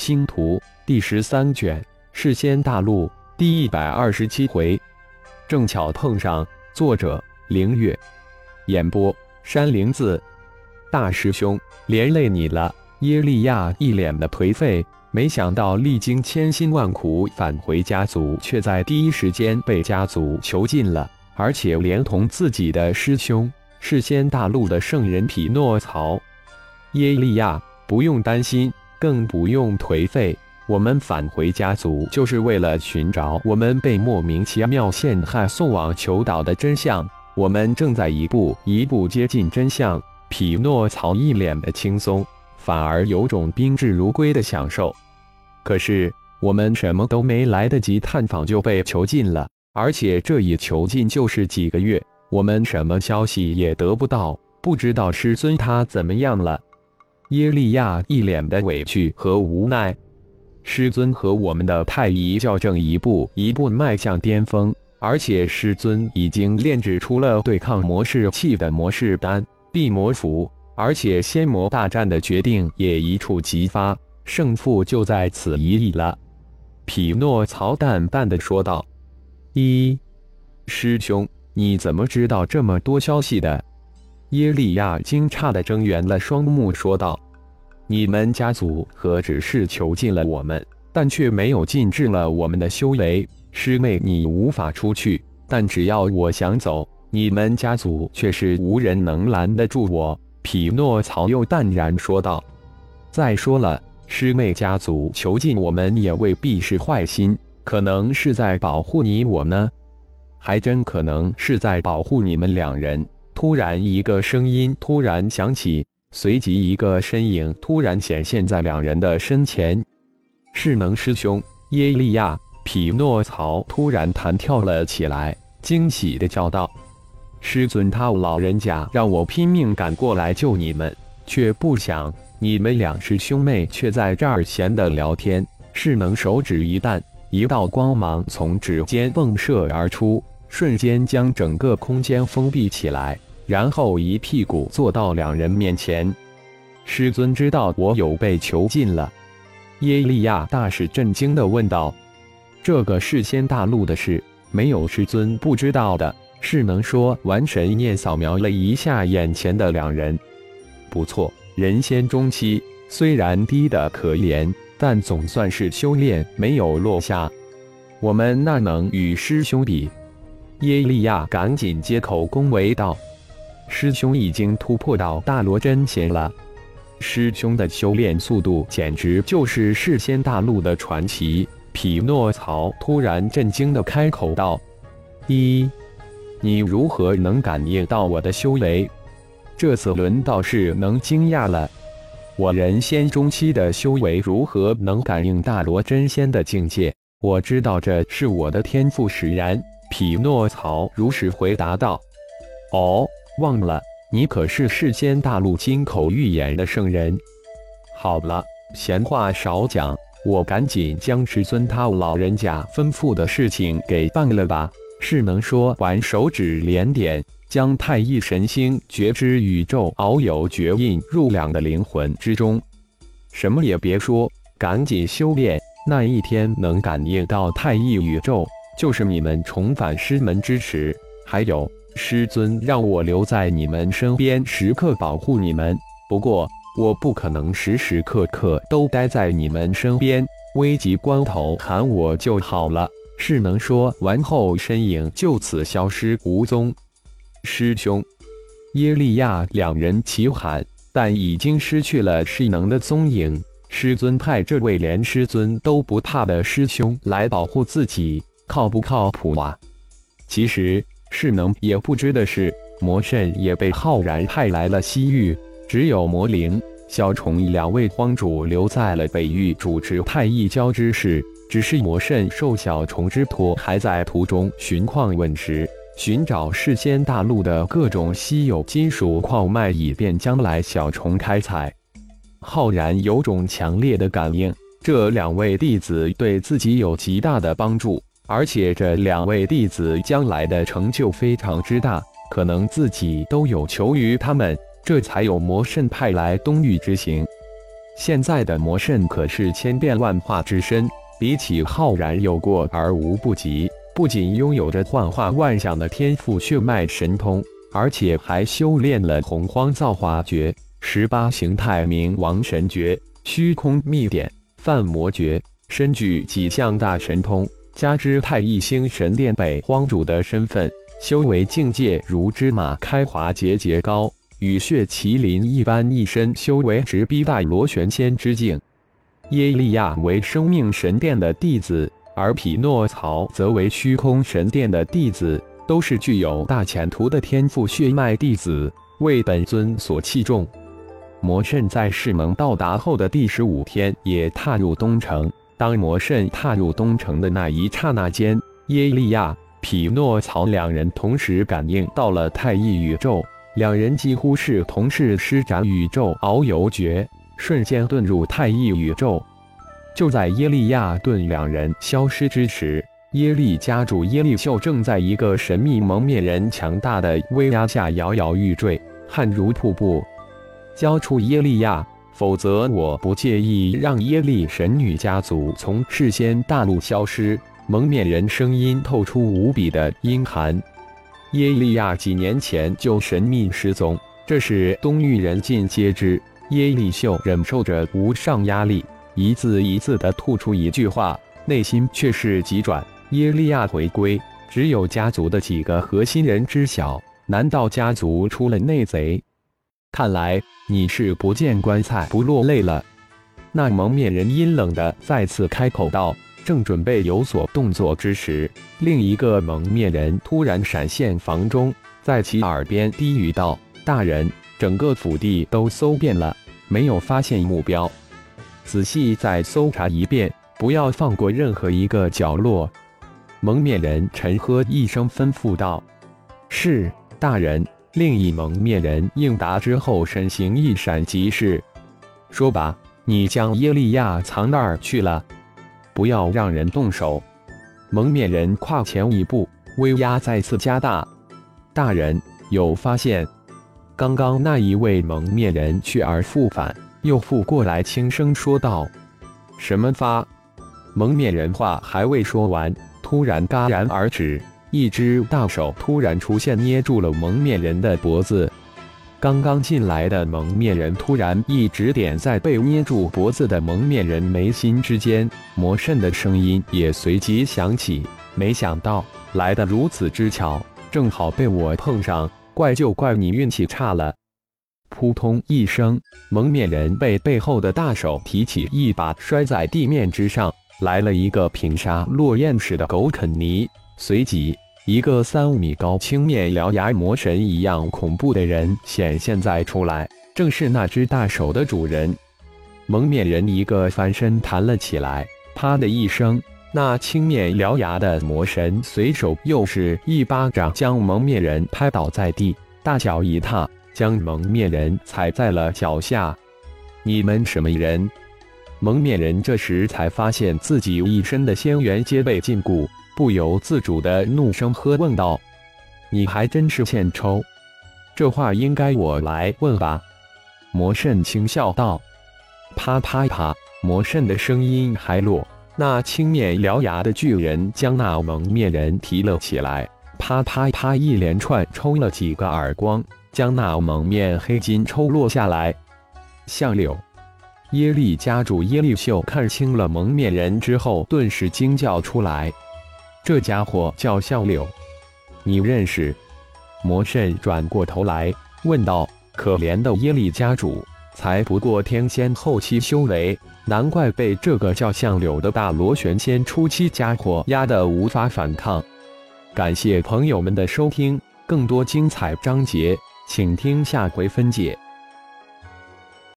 星图第十三卷，世仙大陆第一百二十七回，正巧碰上。作者：凌月，演播：山灵子。大师兄，连累你了。耶利亚一脸的颓废，没想到历经千辛万苦返回家族，却在第一时间被家族囚禁了，而且连同自己的师兄世仙大陆的圣人匹诺曹。耶利亚，不用担心，更不用颓废。我们返回家族，就是为了寻找我们被莫名其妙陷害送往囚岛的真相。我们正在一步一步接近真相。匹诺曹一脸的轻松，反而有种宾至如归的享受。可是我们什么都没来得及探访，就被囚禁了，而且这一囚禁就是几个月，我们什么消息也得不到，不知道师尊他怎么样了。耶利亚一脸的委屈和无奈。师尊和我们的太乙教正一步一步迈向巅峰，而且师尊已经炼制出了对抗魔士器的魔士丹、地魔符，而且仙魔大战的决定也一触即发，胜负就在此一役了。匹诺曹淡淡的说道：“一师兄，你怎么知道这么多消息的？”耶利亚惊诧的睁圆了双目说道。你们家族何止是囚禁了我们，但却没有禁制了我们的修为。师妹，你无法出去，但只要我想走，你们家族却是无人能拦得住我。匹诺曹又淡然说道：“再说了，师妹家族囚禁我们也未必是坏心，可能是在保护你我呢，还真可能是在保护你们两人。”突然，一个声音突然响起。随即，一个身影突然显现在两人的身前。势能师兄耶利亚，匹诺曹突然弹跳了起来，惊喜的叫道：“师尊，他老人家让我拼命赶过来救你们，却不想你们两师兄妹却在这儿闲的聊天。”势能手指一弹，一道光芒从指尖迸射而出，瞬间将整个空间封闭起来。然后一屁股坐到两人面前，师尊知道我有被囚禁了。耶利亚大使震惊的问道：“这个世仙大陆的事，没有师尊不知道的。”是能说完神念扫描了一下眼前的两人，不错，人仙中期，虽然低的可怜，但总算是修炼没有落下。我们那能与师兄比？耶利亚赶紧接口恭维道。师兄已经突破到大罗真仙了，师兄的修炼速度简直就是世仙大陆的传奇。匹诺曹突然震惊的开口道：“一，你如何能感应到我的修为？这次轮到是能惊讶了。我人仙中期的修为如何能感应大罗真仙的境界？我知道这是我的天赋使然。”匹诺曹如实回答道：“哦。”忘了，你可是世间大陆金口玉言的圣人。好了，闲话少讲，我赶紧将师尊他老人家吩咐的事情给办了吧。是能说完，手指连点，将太一神星觉知宇宙遨游绝印入两的灵魂之中。什么也别说，赶紧修炼。那一天能感应到太一宇宙，就是你们重返师门之时。还有。师尊让我留在你们身边，时刻保护你们。不过，我不可能时时刻刻都待在你们身边，危急关头喊我就好了。是能说完后，身影就此消失无踪。师兄，耶利亚两人齐喊，但已经失去了势能的踪影。师尊派这位连师尊都不怕的师兄来保护自己，靠不靠谱啊？其实。势能也不知的是，魔圣也被浩然派来了西域，只有魔灵、小虫两位荒主留在了北域主持太一教之事。只是魔圣受小虫之托，还在途中寻矿问石，寻找世间大陆的各种稀有金属矿脉，以便将来小虫开采。浩然有种强烈的感应，这两位弟子对自己有极大的帮助。而且这两位弟子将来的成就非常之大，可能自己都有求于他们，这才有魔圣派来东域之行。现在的魔圣可是千变万化之身，比起浩然有过而无不及。不仅拥有着幻化万象的天赋血脉神通，而且还修炼了洪荒造化诀、十八形态冥王神诀、虚空秘典、梵魔诀，身具几项大神通，加之太一星神殿北荒主的身份，修为境界如芝麻开花节节高，与血麒麟一般，一身修为直逼大罗玄仙之境。耶利亚为生命神殿的弟子。而匹诺曹则为虚空神殿的弟子，都是具有大前途的天赋血脉弟子，为本尊所器重。魔圣在世盟到达后的第十五天，也踏入东城。当魔圣踏入东城的那一刹那间，耶利亚、匹诺曹两人同时感应到了太一宇宙，两人几乎是同时施展宇宙遨游诀，瞬间遁入太一宇宙。就在耶利亚顿两人消失之时，耶利家主耶利秀正在一个神秘蒙面人强大的威压下摇摇欲坠，汗如瀑布。交出耶利亚，否则我不介意让耶利神女家族从事先大陆消失。蒙面人声音透出无比的阴寒。耶利亚几年前就神秘失踪，这是东域人尽皆知。耶利秀忍受着无上压力。一字一字地吐出一句话，内心却是急转。耶利亚回归，只有家族的几个核心人知晓。难道家族出了内贼？看来你是不见棺材不落泪了。那蒙面人阴冷的再次开口道，正准备有所动作之时，另一个蒙面人突然闪现房中，在其耳边低语道：“大人，整个府地都搜遍了，没有发现目标。”仔细再搜查一遍，不要放过任何一个角落。蒙面人沉喝一声，吩咐道：“是，大人。”另一蒙面人应答之后，身形一闪即逝。说吧，你将耶利亚藏哪儿去了？不要让人动手。蒙面人跨前一步，威压再次加大。大人有发现？刚刚那一位蒙面人去而复返。又复过来，轻声说道：“什么发？”蒙面人话还未说完，突然戛然而止，一只大手突然出现，捏住了蒙面人的脖子。刚刚进来的蒙面人突然一指点在被捏住脖子的蒙面人眉心之间，魔圣的声音也随即响起：“没想到来的如此之巧，正好被我碰上，怪就怪你运气差了。”扑通一声，蒙面人被背后的大手提起，一把摔在地面之上，来了一个平沙落雁似的狗啃泥。随即，一个三五米高、青面獠牙魔神一样恐怖的人显现在出来，正是那只大手的主人。蒙面人一个翻身弹了起来，啪的一声，那青面獠牙的魔神随手又是一巴掌将蒙面人拍倒在地，大脚一踏。将蒙面人踩在了脚下。你们什么人？蒙面人这时才发现自己一身的仙元皆被禁锢，不由自主的怒声喝问道：“你还真是欠抽！这话应该我来问吧？”魔圣轻笑道：“啪啪啪！”魔圣的声音还落，那青面獠牙的巨人将那蒙面人提了起来，啪啪啪一连串抽了几个耳光。将那蒙面黑金抽落下来。相柳，耶利家主耶利秀看清了蒙面人之后，顿时惊叫出来：“这家伙叫相柳，你认识？”魔圣转过头来问道：“可怜的耶利家主，才不过天仙后期修为，难怪被这个叫相柳的大螺旋仙初期家伙压得无法反抗。”感谢朋友们的收听，更多精彩章节。请听下回分解。